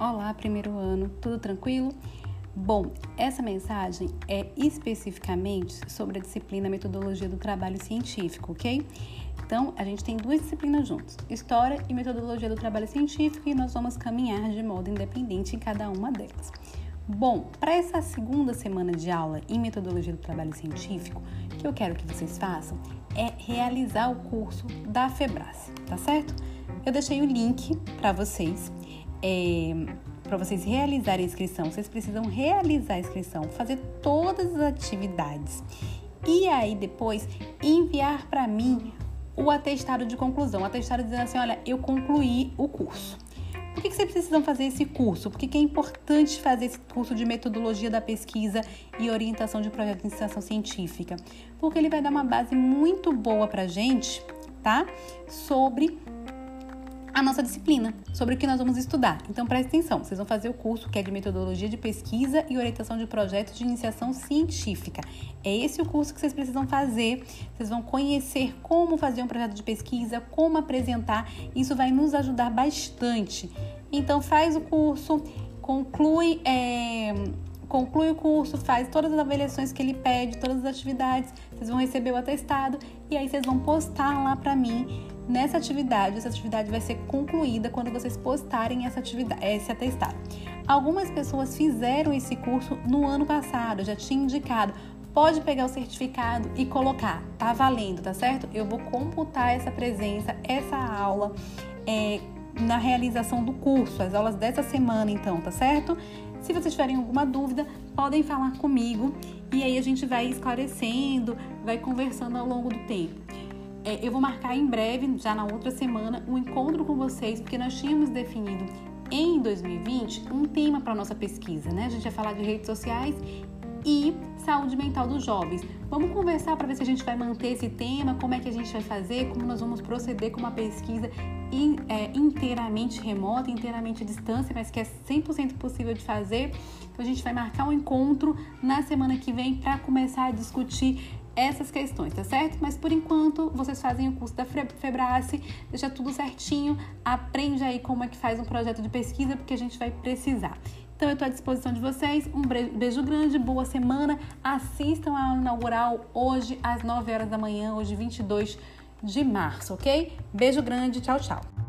Olá, primeiro ano, tudo tranquilo? Bom, essa mensagem é especificamente sobre a disciplina Metodologia do Trabalho Científico, ok? Então, a gente tem duas disciplinas juntos, História e Metodologia do Trabalho Científico, e nós vamos caminhar de modo independente em cada uma delas. Bom, para essa segunda semana de aula em Metodologia do Trabalho Científico, o que eu quero que vocês façam é realizar o curso da FEBRACE, tá certo? Eu deixei o link para vocês é, para vocês realizarem a inscrição, vocês precisam realizar a inscrição, fazer todas as atividades e aí depois enviar para mim o atestado de conclusão, o atestado dizendo assim, olha, eu concluí o curso. Por que, que vocês precisam fazer esse curso? Por que, que é importante fazer esse curso de metodologia da pesquisa e orientação de projetos de iniciação científica? Porque ele vai dar uma base muito boa para gente, tá? Sobre a nossa disciplina, sobre o que nós vamos estudar. Então preste atenção, vocês vão fazer o curso que é de metodologia de pesquisa e orientação de projetos de iniciação científica. É esse o curso que vocês precisam fazer. Vocês vão conhecer como fazer um projeto de pesquisa, como apresentar. Isso vai nos ajudar bastante. Então faz o curso, conclui. É conclui o curso, faz todas as avaliações que ele pede, todas as atividades, vocês vão receber o atestado e aí vocês vão postar lá para mim nessa atividade. Essa atividade vai ser concluída quando vocês postarem essa atividade, esse atestado. Algumas pessoas fizeram esse curso no ano passado, já tinha indicado. Pode pegar o certificado e colocar, tá valendo, tá certo? Eu vou computar essa presença, essa aula é, na realização do curso, as aulas dessa semana, então, tá certo? Se vocês tiverem alguma dúvida, podem falar comigo e aí a gente vai esclarecendo, vai conversando ao longo do tempo. É, eu vou marcar em breve, já na outra semana, um encontro com vocês, porque nós tínhamos definido em 2020 um tema para nossa pesquisa, né? A gente vai falar de redes sociais e saúde mental dos jovens. Vamos conversar para ver se a gente vai manter esse tema, como é que a gente vai fazer, como nós vamos proceder com uma pesquisa in, é, inteiramente remota, inteiramente à distância, mas que é 100% possível de fazer. Então a gente vai marcar um encontro na semana que vem para começar a discutir essas questões, tá certo? Mas por enquanto vocês fazem o curso da Febrace, deixa tudo certinho, aprende aí como é que faz um projeto de pesquisa, porque a gente vai precisar. Então eu estou à disposição de vocês. Um beijo grande, boa semana. Assistam a inaugural hoje às 9 horas da manhã, hoje 22 de março, ok? Beijo grande, tchau, tchau.